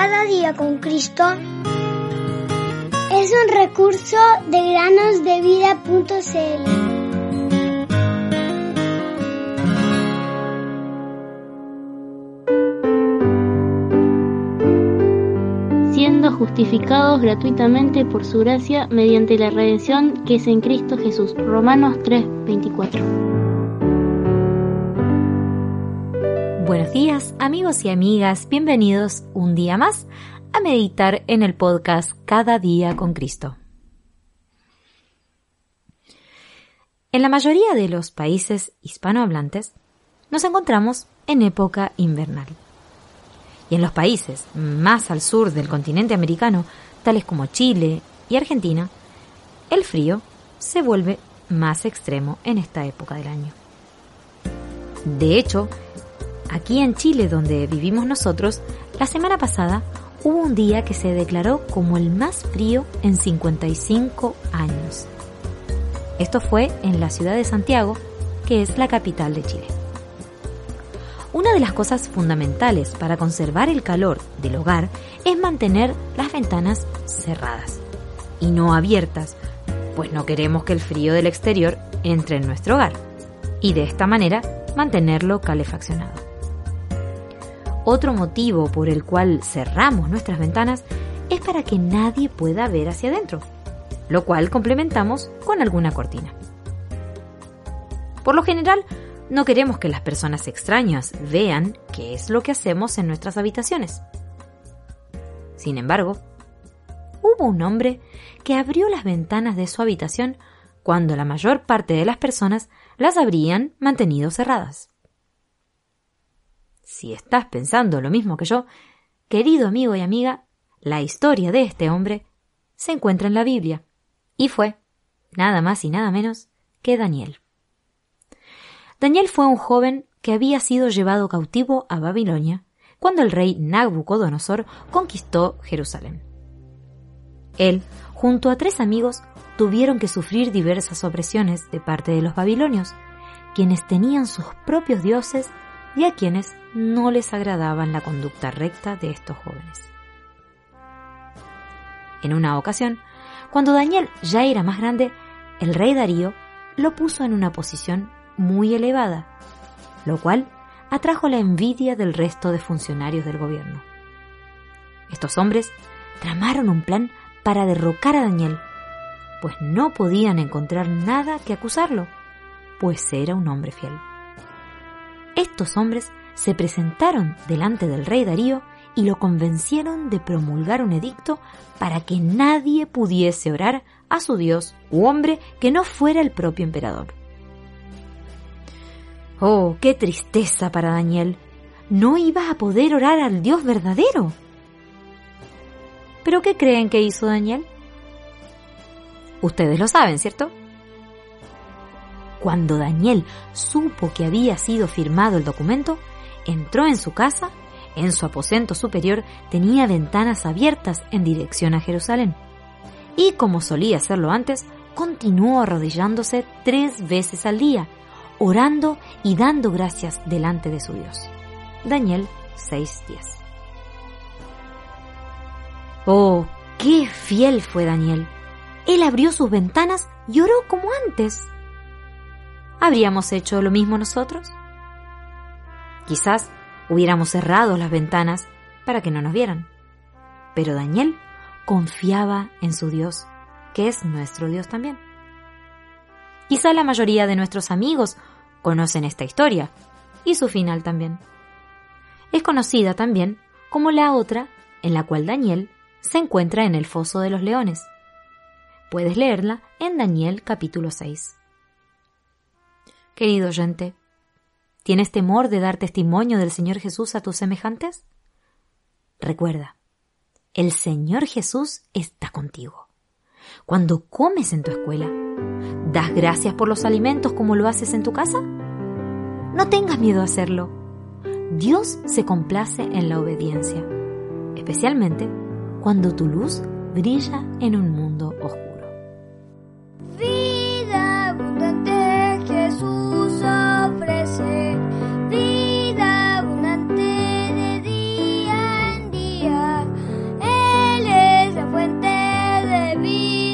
Cada día con Cristo es un recurso de granosdevida.cl. siendo justificados gratuitamente por su gracia mediante la redención que es en Cristo Jesús. Romanos 3:24. Buenos días amigos y amigas, bienvenidos un día más a meditar en el podcast Cada día con Cristo. En la mayoría de los países hispanohablantes nos encontramos en época invernal. Y en los países más al sur del continente americano, tales como Chile y Argentina, el frío se vuelve más extremo en esta época del año. De hecho, aquí en Chile, donde vivimos nosotros, la semana pasada hubo un día que se declaró como el más frío en 55 años. Esto fue en la ciudad de Santiago, que es la capital de Chile. Una de las cosas fundamentales para conservar el calor del hogar es mantener las ventanas cerradas y no abiertas, pues no queremos que el frío del exterior entre en nuestro hogar y de esta manera mantenerlo calefaccionado. Otro motivo por el cual cerramos nuestras ventanas es para que nadie pueda ver hacia adentro, lo cual complementamos con alguna cortina. Por lo general, no queremos que las personas extrañas vean qué es lo que hacemos en nuestras habitaciones. Sin embargo, hubo un hombre que abrió las ventanas de su habitación cuando la mayor parte de las personas las habrían mantenido cerradas. Si estás pensando lo mismo que yo, querido amigo y amiga, la historia de este hombre se encuentra en la Biblia y fue, nada más y nada menos, que Daniel. Daniel fue un joven que había sido llevado cautivo a Babilonia cuando el rey Nabucodonosor conquistó Jerusalén. Él, junto a tres amigos, tuvieron que sufrir diversas opresiones de parte de los babilonios, quienes tenían sus propios dioses y a quienes no les agradaban la conducta recta de estos jóvenes. En una ocasión, cuando Daniel ya era más grande, el rey Darío lo puso en una posición muy elevada, lo cual atrajo la envidia del resto de funcionarios del gobierno. Estos hombres tramaron un plan para derrocar a Daniel, pues no podían encontrar nada que acusarlo, pues era un hombre fiel. Estos hombres se presentaron delante del rey Darío y lo convencieron de promulgar un edicto para que nadie pudiese orar a su dios u hombre que no fuera el propio emperador. Oh, qué tristeza para Daniel. No iba a poder orar al Dios verdadero. ¿Pero qué creen que hizo Daniel? Ustedes lo saben, ¿cierto? Cuando Daniel supo que había sido firmado el documento, entró en su casa, en su aposento superior tenía ventanas abiertas en dirección a Jerusalén. Y como solía hacerlo antes, continuó arrodillándose tres veces al día orando y dando gracias delante de su Dios. Daniel 6:10. Oh, qué fiel fue Daniel. Él abrió sus ventanas y oró como antes. ¿Habríamos hecho lo mismo nosotros? Quizás hubiéramos cerrado las ventanas para que no nos vieran. Pero Daniel confiaba en su Dios, que es nuestro Dios también. Quizá la mayoría de nuestros amigos conocen esta historia y su final también. Es conocida también como la otra en la cual Daniel se encuentra en el foso de los leones. Puedes leerla en Daniel capítulo 6. Querido oyente, ¿tienes temor de dar testimonio del Señor Jesús a tus semejantes? Recuerda, el Señor Jesús está contigo. Cuando comes en tu escuela, ¿das gracias por los alimentos como lo haces en tu casa? No tengas miedo a hacerlo. Dios se complace en la obediencia, especialmente cuando tu luz brilla en un mundo Levi.